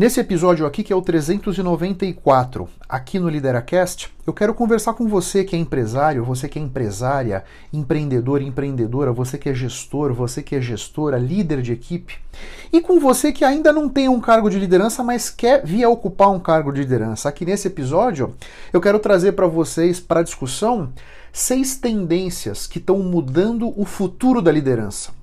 Nesse episódio aqui, que é o 394, aqui no LideraCast, eu quero conversar com você que é empresário, você que é empresária, empreendedor, empreendedora, você que é gestor, você que é gestora, líder de equipe, e com você que ainda não tem um cargo de liderança, mas quer vir a ocupar um cargo de liderança. Aqui nesse episódio, eu quero trazer para vocês, para discussão, seis tendências que estão mudando o futuro da liderança.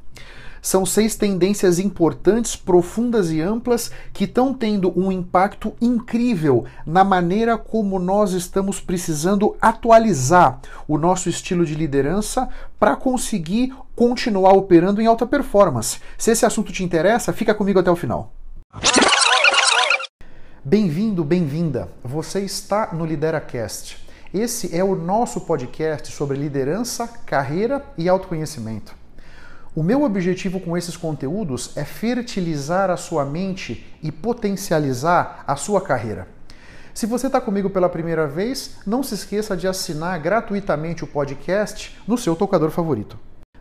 São seis tendências importantes, profundas e amplas que estão tendo um impacto incrível na maneira como nós estamos precisando atualizar o nosso estilo de liderança para conseguir continuar operando em alta performance. Se esse assunto te interessa, fica comigo até o final. Bem-vindo, bem-vinda. Você está no LideraCast. Esse é o nosso podcast sobre liderança, carreira e autoconhecimento. O meu objetivo com esses conteúdos é fertilizar a sua mente e potencializar a sua carreira. Se você está comigo pela primeira vez, não se esqueça de assinar gratuitamente o podcast no seu tocador favorito.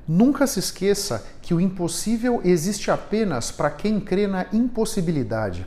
Nunca se esqueça que o impossível existe apenas para quem crê na impossibilidade.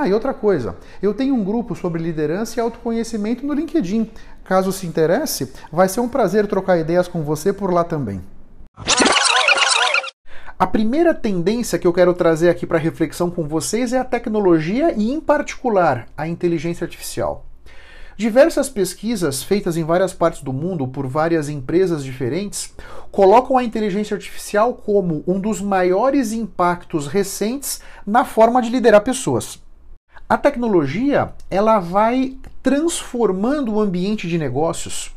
Ah, e outra coisa, eu tenho um grupo sobre liderança e autoconhecimento no LinkedIn. Caso se interesse, vai ser um prazer trocar ideias com você por lá também. A primeira tendência que eu quero trazer aqui para reflexão com vocês é a tecnologia e, em particular, a inteligência artificial. Diversas pesquisas feitas em várias partes do mundo por várias empresas diferentes colocam a inteligência artificial como um dos maiores impactos recentes na forma de liderar pessoas. A tecnologia, ela vai transformando o ambiente de negócios,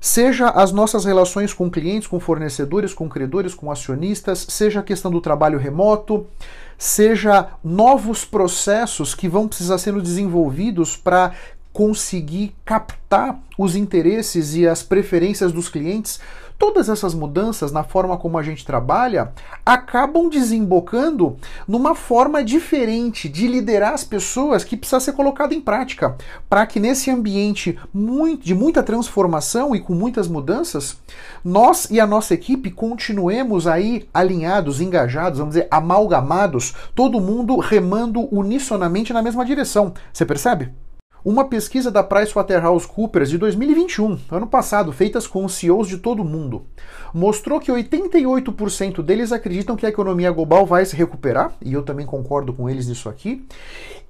seja as nossas relações com clientes, com fornecedores, com credores, com acionistas, seja a questão do trabalho remoto, seja novos processos que vão precisar sendo desenvolvidos para conseguir captar os interesses e as preferências dos clientes todas essas mudanças na forma como a gente trabalha acabam desembocando numa forma diferente de liderar as pessoas que precisa ser colocada em prática, para que nesse ambiente muito, de muita transformação e com muitas mudanças, nós e a nossa equipe continuemos aí alinhados, engajados, vamos dizer, amalgamados, todo mundo remando unisonamente na mesma direção. Você percebe? Uma pesquisa da PricewaterhouseCoopers de 2021, ano passado, feitas com CEOs de todo o mundo, mostrou que 88% deles acreditam que a economia global vai se recuperar, e eu também concordo com eles nisso aqui.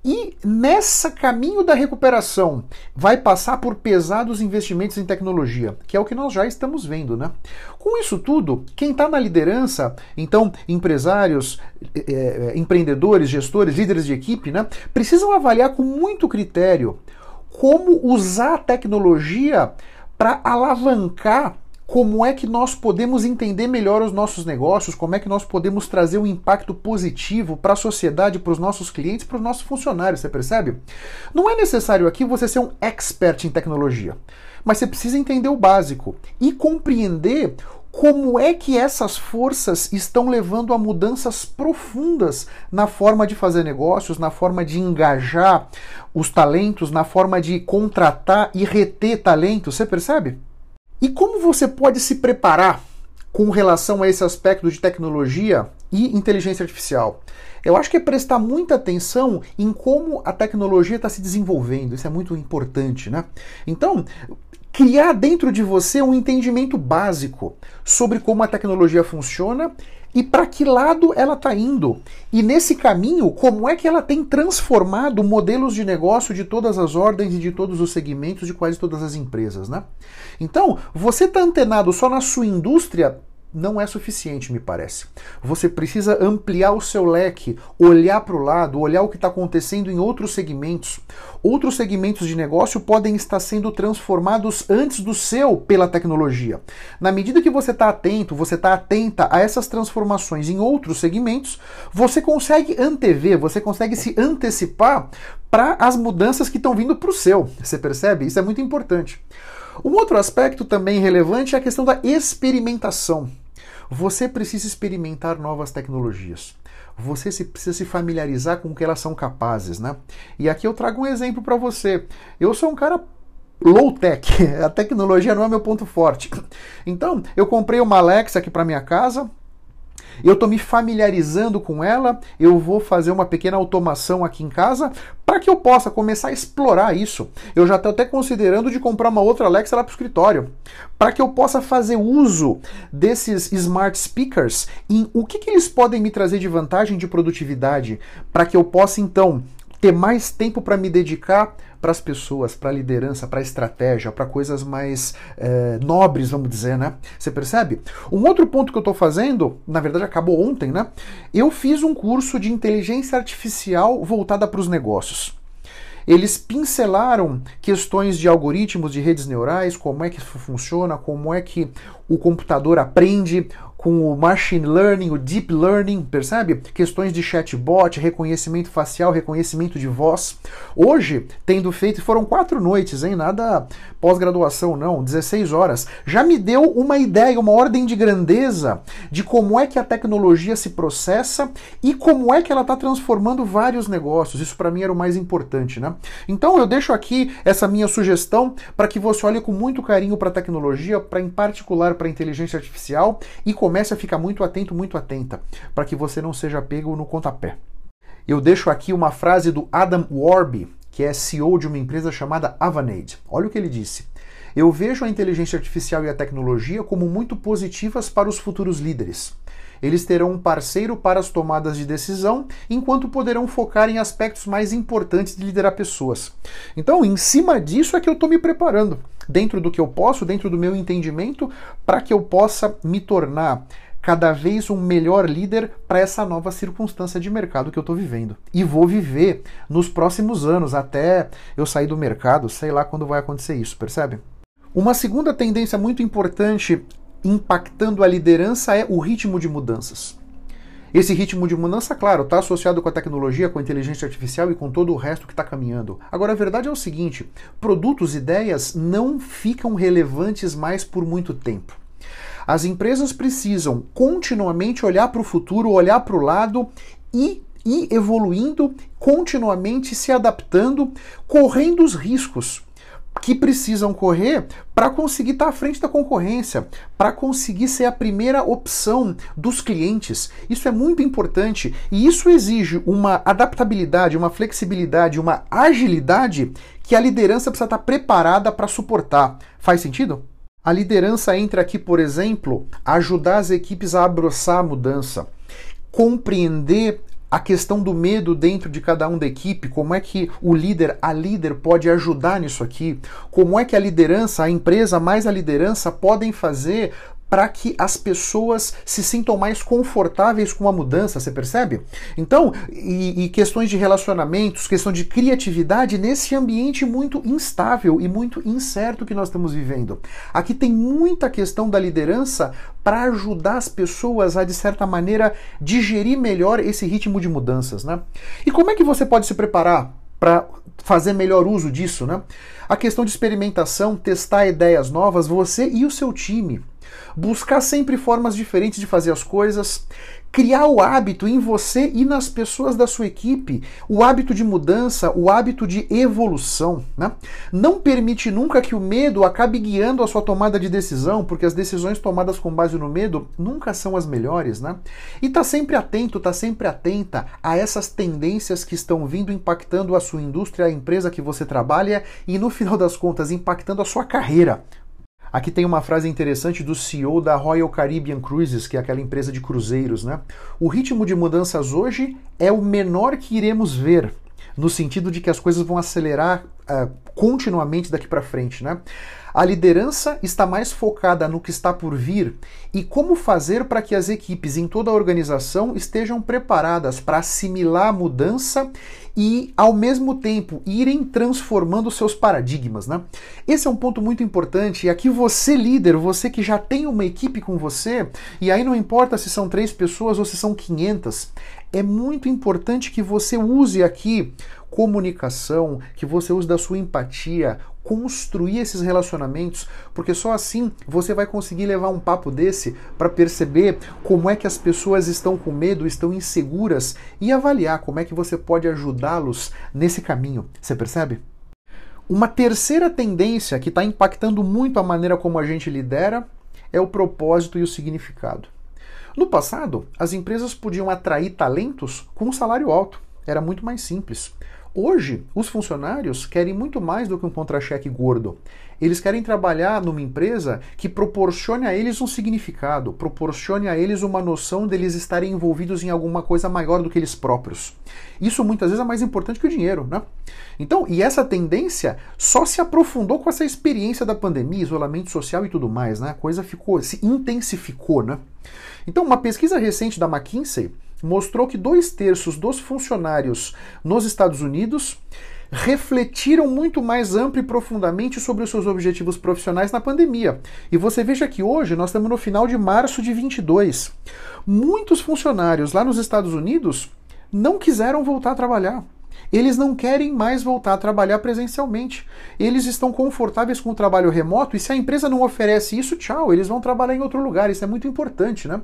E nessa caminho da recuperação vai passar por pesados investimentos em tecnologia, que é o que nós já estamos vendo, né? Com isso tudo, quem está na liderança, então empresários, é, empreendedores, gestores, líderes de equipe, né, precisam avaliar com muito critério como usar a tecnologia para alavancar como é que nós podemos entender melhor os nossos negócios, como é que nós podemos trazer um impacto positivo para a sociedade, para os nossos clientes, para os nossos funcionários, você percebe? Não é necessário aqui você ser um expert em tecnologia, mas você precisa entender o básico e compreender como é que essas forças estão levando a mudanças profundas na forma de fazer negócios, na forma de engajar os talentos, na forma de contratar e reter talentos, você percebe? E como você pode se preparar com relação a esse aspecto de tecnologia e inteligência artificial? Eu acho que é prestar muita atenção em como a tecnologia está se desenvolvendo. Isso é muito importante, né? Então, criar dentro de você um entendimento básico sobre como a tecnologia funciona e para que lado ela está indo. E nesse caminho, como é que ela tem transformado modelos de negócio de todas as ordens e de todos os segmentos de quase todas as empresas, né? Então, você está antenado só na sua indústria, não é suficiente, me parece. Você precisa ampliar o seu leque, olhar para o lado, olhar o que está acontecendo em outros segmentos. Outros segmentos de negócio podem estar sendo transformados antes do seu pela tecnologia. Na medida que você está atento, você está atenta a essas transformações em outros segmentos, você consegue antever, você consegue se antecipar para as mudanças que estão vindo para o seu. Você percebe? Isso é muito importante. Um outro aspecto também relevante é a questão da experimentação. Você precisa experimentar novas tecnologias. Você se, precisa se familiarizar com o que elas são capazes, né? E aqui eu trago um exemplo para você. Eu sou um cara low tech, a tecnologia não é meu ponto forte. Então, eu comprei uma Alexa aqui para minha casa, eu estou me familiarizando com ela, eu vou fazer uma pequena automação aqui em casa para que eu possa começar a explorar isso. Eu já estou até considerando de comprar uma outra Alexa lá para o escritório, para que eu possa fazer uso desses smart speakers em o que, que eles podem me trazer de vantagem de produtividade, para que eu possa então ter mais tempo para me dedicar para as pessoas, para a liderança, para a estratégia, para coisas mais é, nobres, vamos dizer, né? Você percebe? Um outro ponto que eu estou fazendo, na verdade acabou ontem, né? Eu fiz um curso de inteligência artificial voltada para os negócios. Eles pincelaram questões de algoritmos de redes neurais, como é que isso funciona, como é que o computador aprende, com o machine learning, o deep learning, percebe? Questões de chatbot, reconhecimento facial, reconhecimento de voz. Hoje, tendo feito, foram quatro noites, hein? Nada pós-graduação, não, 16 horas. Já me deu uma ideia, uma ordem de grandeza de como é que a tecnologia se processa e como é que ela está transformando vários negócios. Isso para mim era o mais importante, né? Então eu deixo aqui essa minha sugestão para que você olhe com muito carinho para a tecnologia, para em particular para a inteligência artificial e a ficar muito atento, muito atenta, para que você não seja pego no contapé. Eu deixo aqui uma frase do Adam Warby, que é CEO de uma empresa chamada Avanade. Olha o que ele disse. Eu vejo a inteligência artificial e a tecnologia como muito positivas para os futuros líderes. Eles terão um parceiro para as tomadas de decisão, enquanto poderão focar em aspectos mais importantes de liderar pessoas. Então, em cima disso é que eu estou me preparando, dentro do que eu posso, dentro do meu entendimento, para que eu possa me tornar cada vez um melhor líder para essa nova circunstância de mercado que eu estou vivendo. E vou viver nos próximos anos, até eu sair do mercado, sei lá quando vai acontecer isso, percebe? Uma segunda tendência muito importante impactando a liderança é o ritmo de mudanças. Esse ritmo de mudança, claro, está associado com a tecnologia, com a inteligência artificial e com todo o resto que está caminhando. Agora, a verdade é o seguinte: produtos, ideias não ficam relevantes mais por muito tempo. As empresas precisam continuamente olhar para o futuro, olhar para o lado e ir evoluindo, continuamente se adaptando, correndo os riscos que precisam correr para conseguir estar tá à frente da concorrência, para conseguir ser a primeira opção dos clientes. Isso é muito importante e isso exige uma adaptabilidade, uma flexibilidade, uma agilidade que a liderança precisa estar tá preparada para suportar. Faz sentido? A liderança entra aqui, por exemplo, ajudar as equipes a abraçar a mudança, compreender a questão do medo dentro de cada um da equipe, como é que o líder, a líder pode ajudar nisso aqui, como é que a liderança, a empresa mais a liderança podem fazer para que as pessoas se sintam mais confortáveis com a mudança, você percebe? Então, e, e, questões de relacionamentos, questão de criatividade nesse ambiente muito instável e muito incerto que nós estamos vivendo. Aqui tem muita questão da liderança para ajudar as pessoas a, de certa maneira, digerir melhor esse ritmo de mudanças, né? E como é que você pode se preparar para fazer melhor uso disso, né? A questão de experimentação, testar ideias novas, você e o seu time buscar sempre formas diferentes de fazer as coisas, criar o hábito em você e nas pessoas da sua equipe, o hábito de mudança, o hábito de evolução. Né? Não permite nunca que o medo acabe guiando a sua tomada de decisão, porque as decisões tomadas com base no medo nunca são as melhores. Né? E tá sempre atento, tá sempre atenta a essas tendências que estão vindo impactando a sua indústria, a empresa que você trabalha e, no final das contas, impactando a sua carreira. Aqui tem uma frase interessante do CEO da Royal Caribbean Cruises, que é aquela empresa de cruzeiros, né? O ritmo de mudanças hoje é o menor que iremos ver, no sentido de que as coisas vão acelerar uh, continuamente daqui para frente, né? A liderança está mais focada no que está por vir e como fazer para que as equipes em toda a organização estejam preparadas para assimilar a mudança e, ao mesmo tempo, irem transformando seus paradigmas. Né? Esse é um ponto muito importante. E aqui você, líder, você que já tem uma equipe com você, e aí não importa se são três pessoas ou se são 500, é muito importante que você use aqui comunicação, que você use da sua empatia, construir esses relacionamentos, porque só assim você vai conseguir levar um papo desse para perceber como é que as pessoas estão com medo, estão inseguras e avaliar como é que você pode ajudá-los nesse caminho. Você percebe? Uma terceira tendência que está impactando muito a maneira como a gente lidera é o propósito e o significado. No passado, as empresas podiam atrair talentos com um salário alto. Era muito mais simples. Hoje, os funcionários querem muito mais do que um contra-cheque gordo. Eles querem trabalhar numa empresa que proporcione a eles um significado, proporcione a eles uma noção deles estarem envolvidos em alguma coisa maior do que eles próprios. Isso muitas vezes é mais importante que o dinheiro, né? Então, e essa tendência só se aprofundou com essa experiência da pandemia, isolamento social e tudo mais, né? A coisa ficou, se intensificou, né? Então, uma pesquisa recente da McKinsey mostrou que dois terços dos funcionários nos Estados Unidos refletiram muito mais amplo e profundamente sobre os seus objetivos profissionais na pandemia. E você veja que hoje nós estamos no final de março de 22. Muitos funcionários lá nos Estados Unidos não quiseram voltar a trabalhar. Eles não querem mais voltar a trabalhar presencialmente. Eles estão confortáveis com o trabalho remoto e se a empresa não oferece isso, tchau, eles vão trabalhar em outro lugar. Isso é muito importante, né?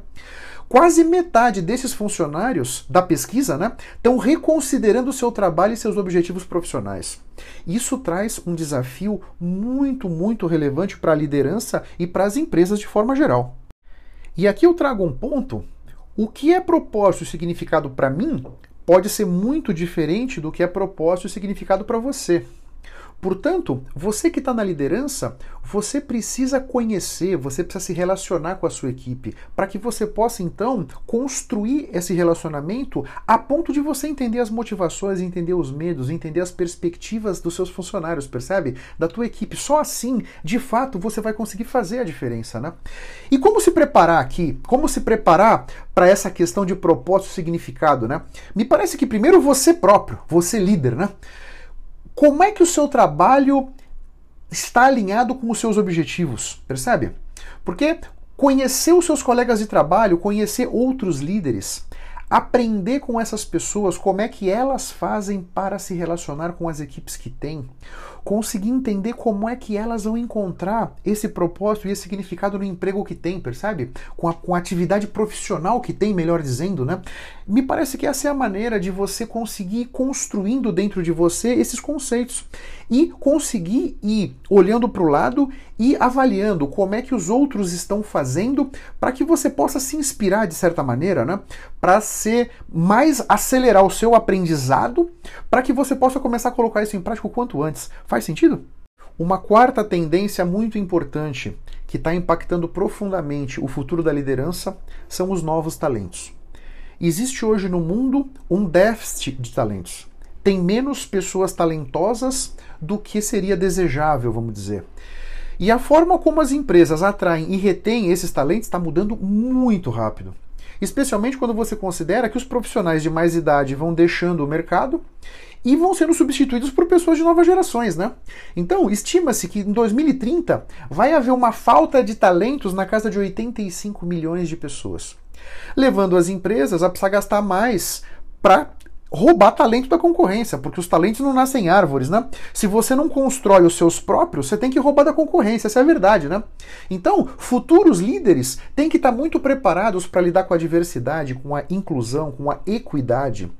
Quase metade desses funcionários da pesquisa né, estão reconsiderando o seu trabalho e seus objetivos profissionais. Isso traz um desafio muito, muito relevante para a liderança e para as empresas de forma geral. E aqui eu trago um ponto. O que é propósito e significado para mim pode ser muito diferente do que é propósito e significado para você. Portanto, você que está na liderança, você precisa conhecer, você precisa se relacionar com a sua equipe, para que você possa então construir esse relacionamento a ponto de você entender as motivações, entender os medos, entender as perspectivas dos seus funcionários, percebe? Da tua equipe. Só assim, de fato, você vai conseguir fazer a diferença, né? E como se preparar aqui? Como se preparar para essa questão de propósito e significado, né? Me parece que primeiro você próprio, você líder, né? Como é que o seu trabalho está alinhado com os seus objetivos, percebe? Porque conhecer os seus colegas de trabalho, conhecer outros líderes, aprender com essas pessoas como é que elas fazem para se relacionar com as equipes que têm, conseguir entender como é que elas vão encontrar esse propósito e esse significado no emprego que tem, percebe? Com a, com a atividade profissional que tem, melhor dizendo, né? Me parece que essa é a maneira de você conseguir ir construindo dentro de você esses conceitos e conseguir ir olhando para o lado e avaliando como é que os outros estão fazendo para que você possa se inspirar de certa maneira, né? Para ser mais acelerar o seu aprendizado, para que você possa começar a colocar isso em prática o quanto antes. Faz sentido? Uma quarta tendência muito importante que está impactando profundamente o futuro da liderança são os novos talentos. Existe hoje no mundo um déficit de talentos. Tem menos pessoas talentosas do que seria desejável, vamos dizer. E a forma como as empresas atraem e retêm esses talentos está mudando muito rápido. Especialmente quando você considera que os profissionais de mais idade vão deixando o mercado e vão sendo substituídos por pessoas de novas gerações, né? Então, estima-se que em 2030 vai haver uma falta de talentos na casa de 85 milhões de pessoas, levando as empresas a precisar gastar mais para roubar talento da concorrência, porque os talentos não nascem em árvores, né? Se você não constrói os seus próprios, você tem que roubar da concorrência, essa é a verdade, né? Então, futuros líderes têm que estar muito preparados para lidar com a diversidade, com a inclusão, com a equidade.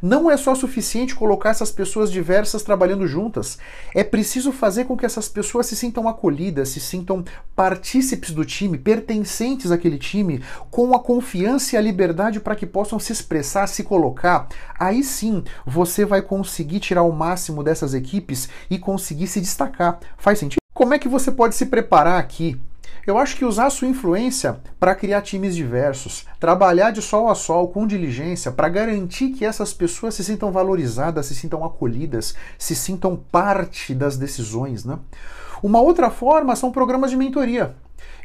Não é só suficiente colocar essas pessoas diversas trabalhando juntas. É preciso fazer com que essas pessoas se sintam acolhidas, se sintam partícipes do time, pertencentes àquele time, com a confiança e a liberdade para que possam se expressar, se colocar. Aí sim você vai conseguir tirar o máximo dessas equipes e conseguir se destacar. Faz sentido? Como é que você pode se preparar aqui Eu acho que usar sua influência para criar times diversos, trabalhar de sol a sol com diligência para garantir que essas pessoas se sintam valorizadas, se sintam acolhidas, se sintam parte das decisões, né? Uma outra forma são programas de mentoria.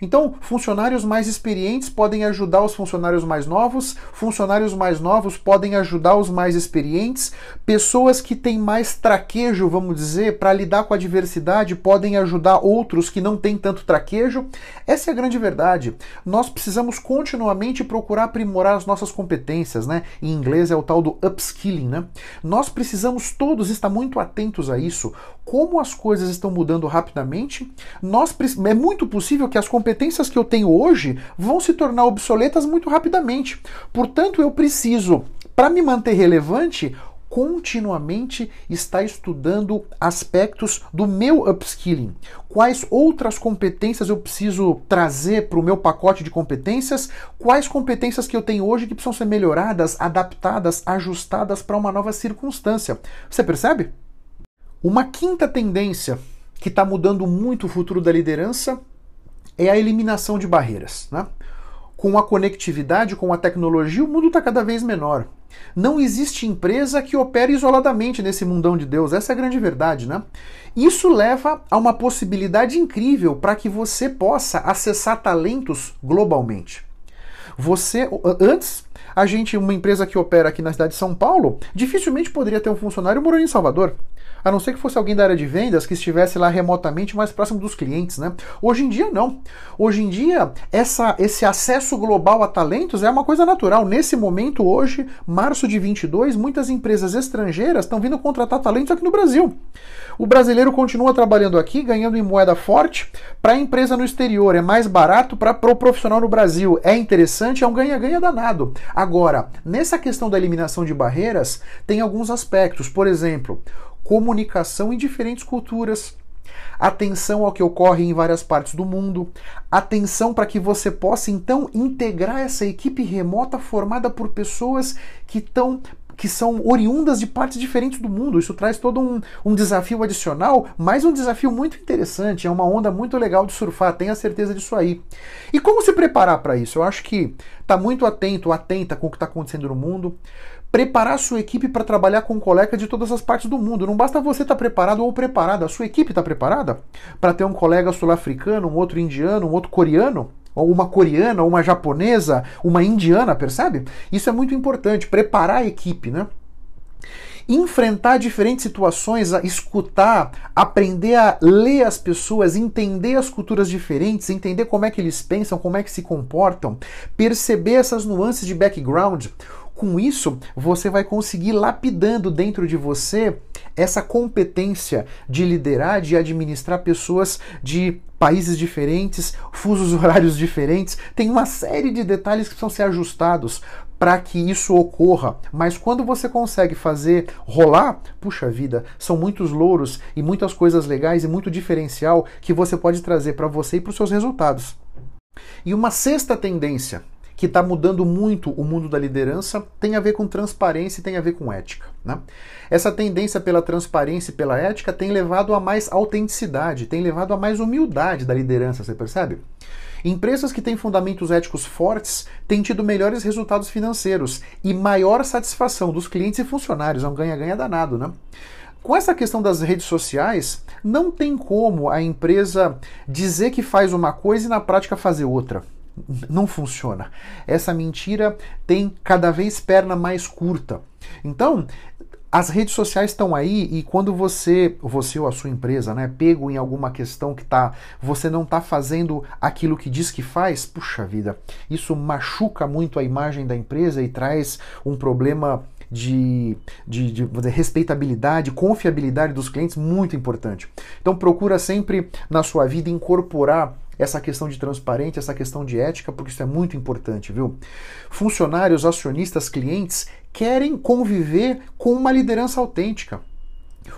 Então, funcionários mais experientes podem ajudar os funcionários mais novos, funcionários mais novos podem ajudar os mais experientes, pessoas que têm mais traquejo, vamos dizer, para lidar com a diversidade podem ajudar outros que não têm tanto traquejo. Essa é a grande verdade. Nós precisamos continuamente procurar aprimorar as nossas competências, né? Em inglês é o tal do upskilling, né? Nós precisamos todos estar muito atentos a isso. Como as coisas estão mudando rapidamente, nós é muito possível que as competências competências que eu tenho hoje vão se tornar obsoletas muito rapidamente. Portanto, eu preciso, para me manter relevante, continuamente estar estudando aspectos do meu upskilling. Quais outras competências eu preciso trazer para o meu pacote de competências? Quais competências que eu tenho hoje que precisam ser melhoradas, adaptadas, ajustadas para uma nova circunstância? Você percebe? Uma quinta tendência que está mudando muito o futuro da liderança é a eliminação de barreiras. Né? Com a conectividade, com a tecnologia, o mundo está cada vez menor. Não existe empresa que opere isoladamente nesse mundão de Deus, essa é a grande verdade, né? Isso leva a uma possibilidade incrível para que você possa acessar talentos globalmente. Você, antes, a gente, uma empresa que opera aqui na cidade de São Paulo, dificilmente poderia ter um funcionário morando em Salvador a não ser que fosse alguém da área de vendas que estivesse lá remotamente mais próximo dos clientes, né? Hoje em dia não. Hoje em dia essa, esse acesso global a talentos é uma coisa natural. Nesse momento hoje, março de 22, muitas empresas estrangeiras estão vindo contratar talentos aqui no Brasil. O brasileiro continua trabalhando aqui, ganhando em moeda forte. Para a empresa no exterior é mais barato, para o pro profissional no Brasil é interessante, é um ganha-ganha danado. Agora, nessa questão da eliminação de barreiras, tem alguns aspectos. Por exemplo, comunicação em diferentes culturas, atenção ao que ocorre em várias partes do mundo, atenção para que você possa então integrar essa equipe remota formada por pessoas que estão que são oriundas de partes diferentes do mundo. Isso traz todo um, um desafio adicional, mas um desafio muito interessante. É uma onda muito legal de surfar, tenha certeza disso aí. E como se preparar para isso? Eu acho que tá muito atento, atenta com o que está acontecendo no mundo preparar a sua equipe para trabalhar com um colega de todas as partes do mundo. Não basta você estar tá preparado ou preparada, a sua equipe está preparada para ter um colega sul-africano, um outro indiano, um outro coreano, ou uma coreana, uma japonesa, uma indiana, percebe? Isso é muito importante, preparar a equipe, né? enfrentar diferentes situações, escutar, aprender a ler as pessoas, entender as culturas diferentes, entender como é que eles pensam, como é que se comportam, perceber essas nuances de background. Com isso, você vai conseguir lapidando dentro de você essa competência de liderar, de administrar pessoas de países diferentes, fusos horários diferentes. Tem uma série de detalhes que precisam ser ajustados para que isso ocorra. Mas quando você consegue fazer rolar, puxa vida, são muitos louros e muitas coisas legais e muito diferencial que você pode trazer para você e para os seus resultados. E uma sexta tendência que está mudando muito o mundo da liderança tem a ver com transparência e tem a ver com ética. Né? Essa tendência pela transparência e pela ética tem levado a mais autenticidade, tem levado a mais humildade da liderança, você percebe? Empresas que têm fundamentos éticos fortes têm tido melhores resultados financeiros e maior satisfação dos clientes e funcionários. É um ganha-ganha danado, né? Com essa questão das redes sociais, não tem como a empresa dizer que faz uma coisa e na prática fazer outra não funciona. Essa mentira tem cada vez perna mais curta. Então, as redes sociais estão aí e quando você, você ou a sua empresa, né, pego em alguma questão que tá, você não está fazendo aquilo que diz que faz, puxa vida, isso machuca muito a imagem da empresa e traz um problema de, de, de dizer, respeitabilidade, confiabilidade dos clientes muito importante. Então procura sempre na sua vida incorporar essa questão de transparência, essa questão de ética, porque isso é muito importante, viu? Funcionários, acionistas, clientes querem conviver com uma liderança autêntica.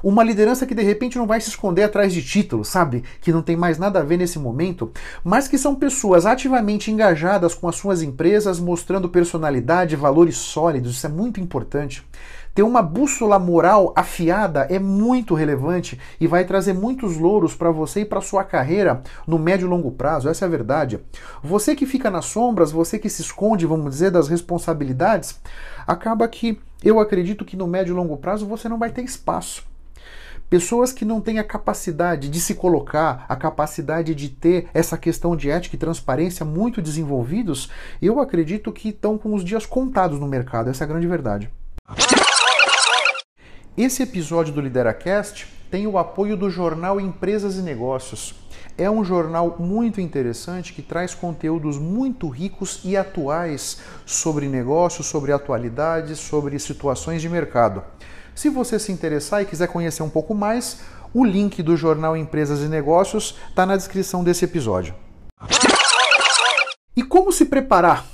Uma liderança que de repente não vai se esconder atrás de títulos, sabe? Que não tem mais nada a ver nesse momento, mas que são pessoas ativamente engajadas com as suas empresas, mostrando personalidade, valores sólidos. Isso é muito importante. ter uma bússola moral afiada é muito relevante e vai trazer muitos louros para você e para sua carreira no médio e longo prazo. Essa é a verdade. Você que fica nas sombras, você que se esconde, vamos dizer, das responsabilidades, acaba que eu acredito que no médio e longo prazo você não vai ter espaço. Pessoas que não têm a capacidade de se colocar, a capacidade de ter essa questão de ética e transparência muito desenvolvidos, eu acredito que estão com os dias contados no mercado. Essa é a grande verdade. Esse episódio do LideraCast tem o apoio do jornal Empresas e Negócios. É um jornal muito interessante que traz conteúdos muito ricos e atuais sobre negócios, sobre atualidades, sobre situações de mercado. Se você se interessar e quiser conhecer um pouco mais, o link do jornal Empresas e Negócios está na descrição desse episódio. E como se preparar?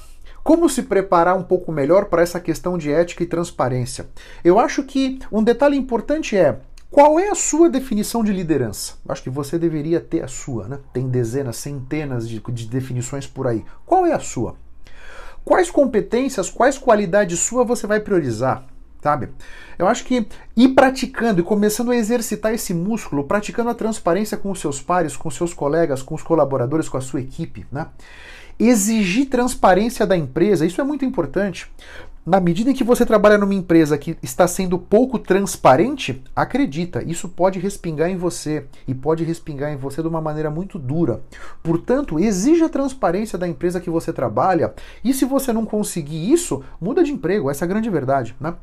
Como se preparar um pouco melhor para essa questão de ética e transparência? Eu acho que um detalhe importante é qual é a sua definição de liderança? Acho que você deveria ter a sua, né? Tem dezenas, centenas de, de definições por aí. Qual é a sua? Quais competências, quais qualidades sua você vai priorizar? sabe? Eu acho que ir praticando e começando a exercitar esse músculo, praticando a transparência com os seus pares, com os seus colegas, com os colaboradores, com a sua equipe, né? Exigir transparência da empresa, isso é muito importante, na medida em que você trabalha numa empresa que está sendo pouco transparente, acredita, isso pode respingar em você e pode respingar em você de uma maneira muito dura. Portanto, exija a transparência da empresa que você trabalha e se você não conseguir isso, muda de emprego, essa é a grande verdade. Né?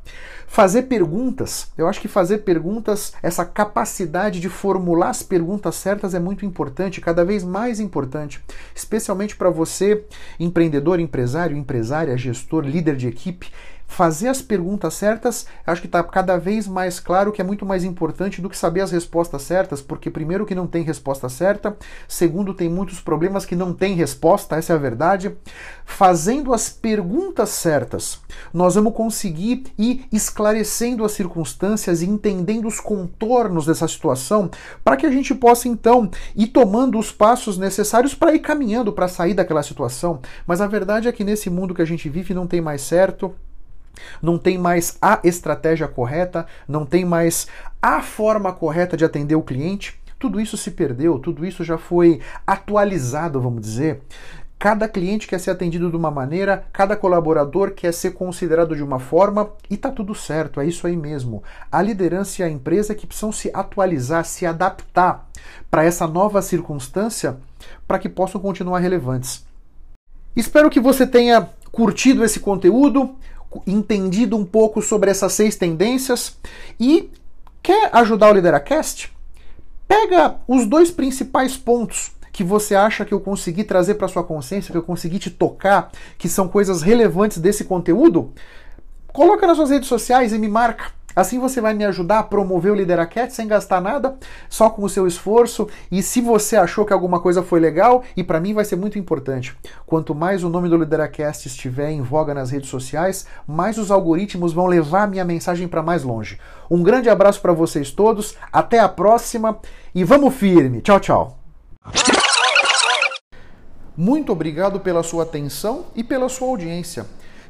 Fazer perguntas, eu acho que fazer perguntas, essa capacidade de formular as perguntas certas é muito importante, cada vez mais importante, especialmente para você, empreendedor, empresário, empresária, gestor, líder de equipe fazer as perguntas certas, acho que está cada vez mais claro que é muito mais importante do que saber as respostas certas, porque primeiro que não tem resposta certa, segundo tem muitos problemas que não tem resposta, essa é a verdade. Fazendo as perguntas certas, nós vamos conseguir ir esclarecendo as circunstâncias e entendendo os contornos dessa situação, para que a gente possa então ir tomando os passos necessários para ir caminhando para sair daquela situação. Mas a verdade é que nesse mundo que a gente vive não tem mais certo, não tem mais a estratégia correta, não tem mais a forma correta de atender o cliente. Tudo isso se perdeu, tudo isso já foi atualizado, vamos dizer. Cada cliente quer ser atendido de uma maneira, cada colaborador quer ser considerado de uma forma e tá tudo certo, é isso aí mesmo. A liderança e a empresa que precisam se atualizar, se adaptar para essa nova circunstância para que possam continuar relevantes. Espero que você tenha curtido esse conteúdo entendido um pouco sobre essas seis tendências e quer ajudar o Lideracast? Pega os dois principais pontos que você acha que eu consegui trazer para sua consciência, que eu consegui te tocar, que são coisas relevantes desse conteúdo, coloca nas suas redes sociais e me marca. Assim você vai me ajudar a promover o Lideracat sem gastar nada, só com o seu esforço. E se você achou que alguma coisa foi legal, e para mim vai ser muito importante, quanto mais o nome do Lideracast estiver em voga nas redes sociais, mais os algoritmos vão levar a minha mensagem para mais longe. Um grande abraço para vocês todos, até a próxima e vamos firme. Tchau, tchau. Muito obrigado pela sua atenção e pela sua audiência.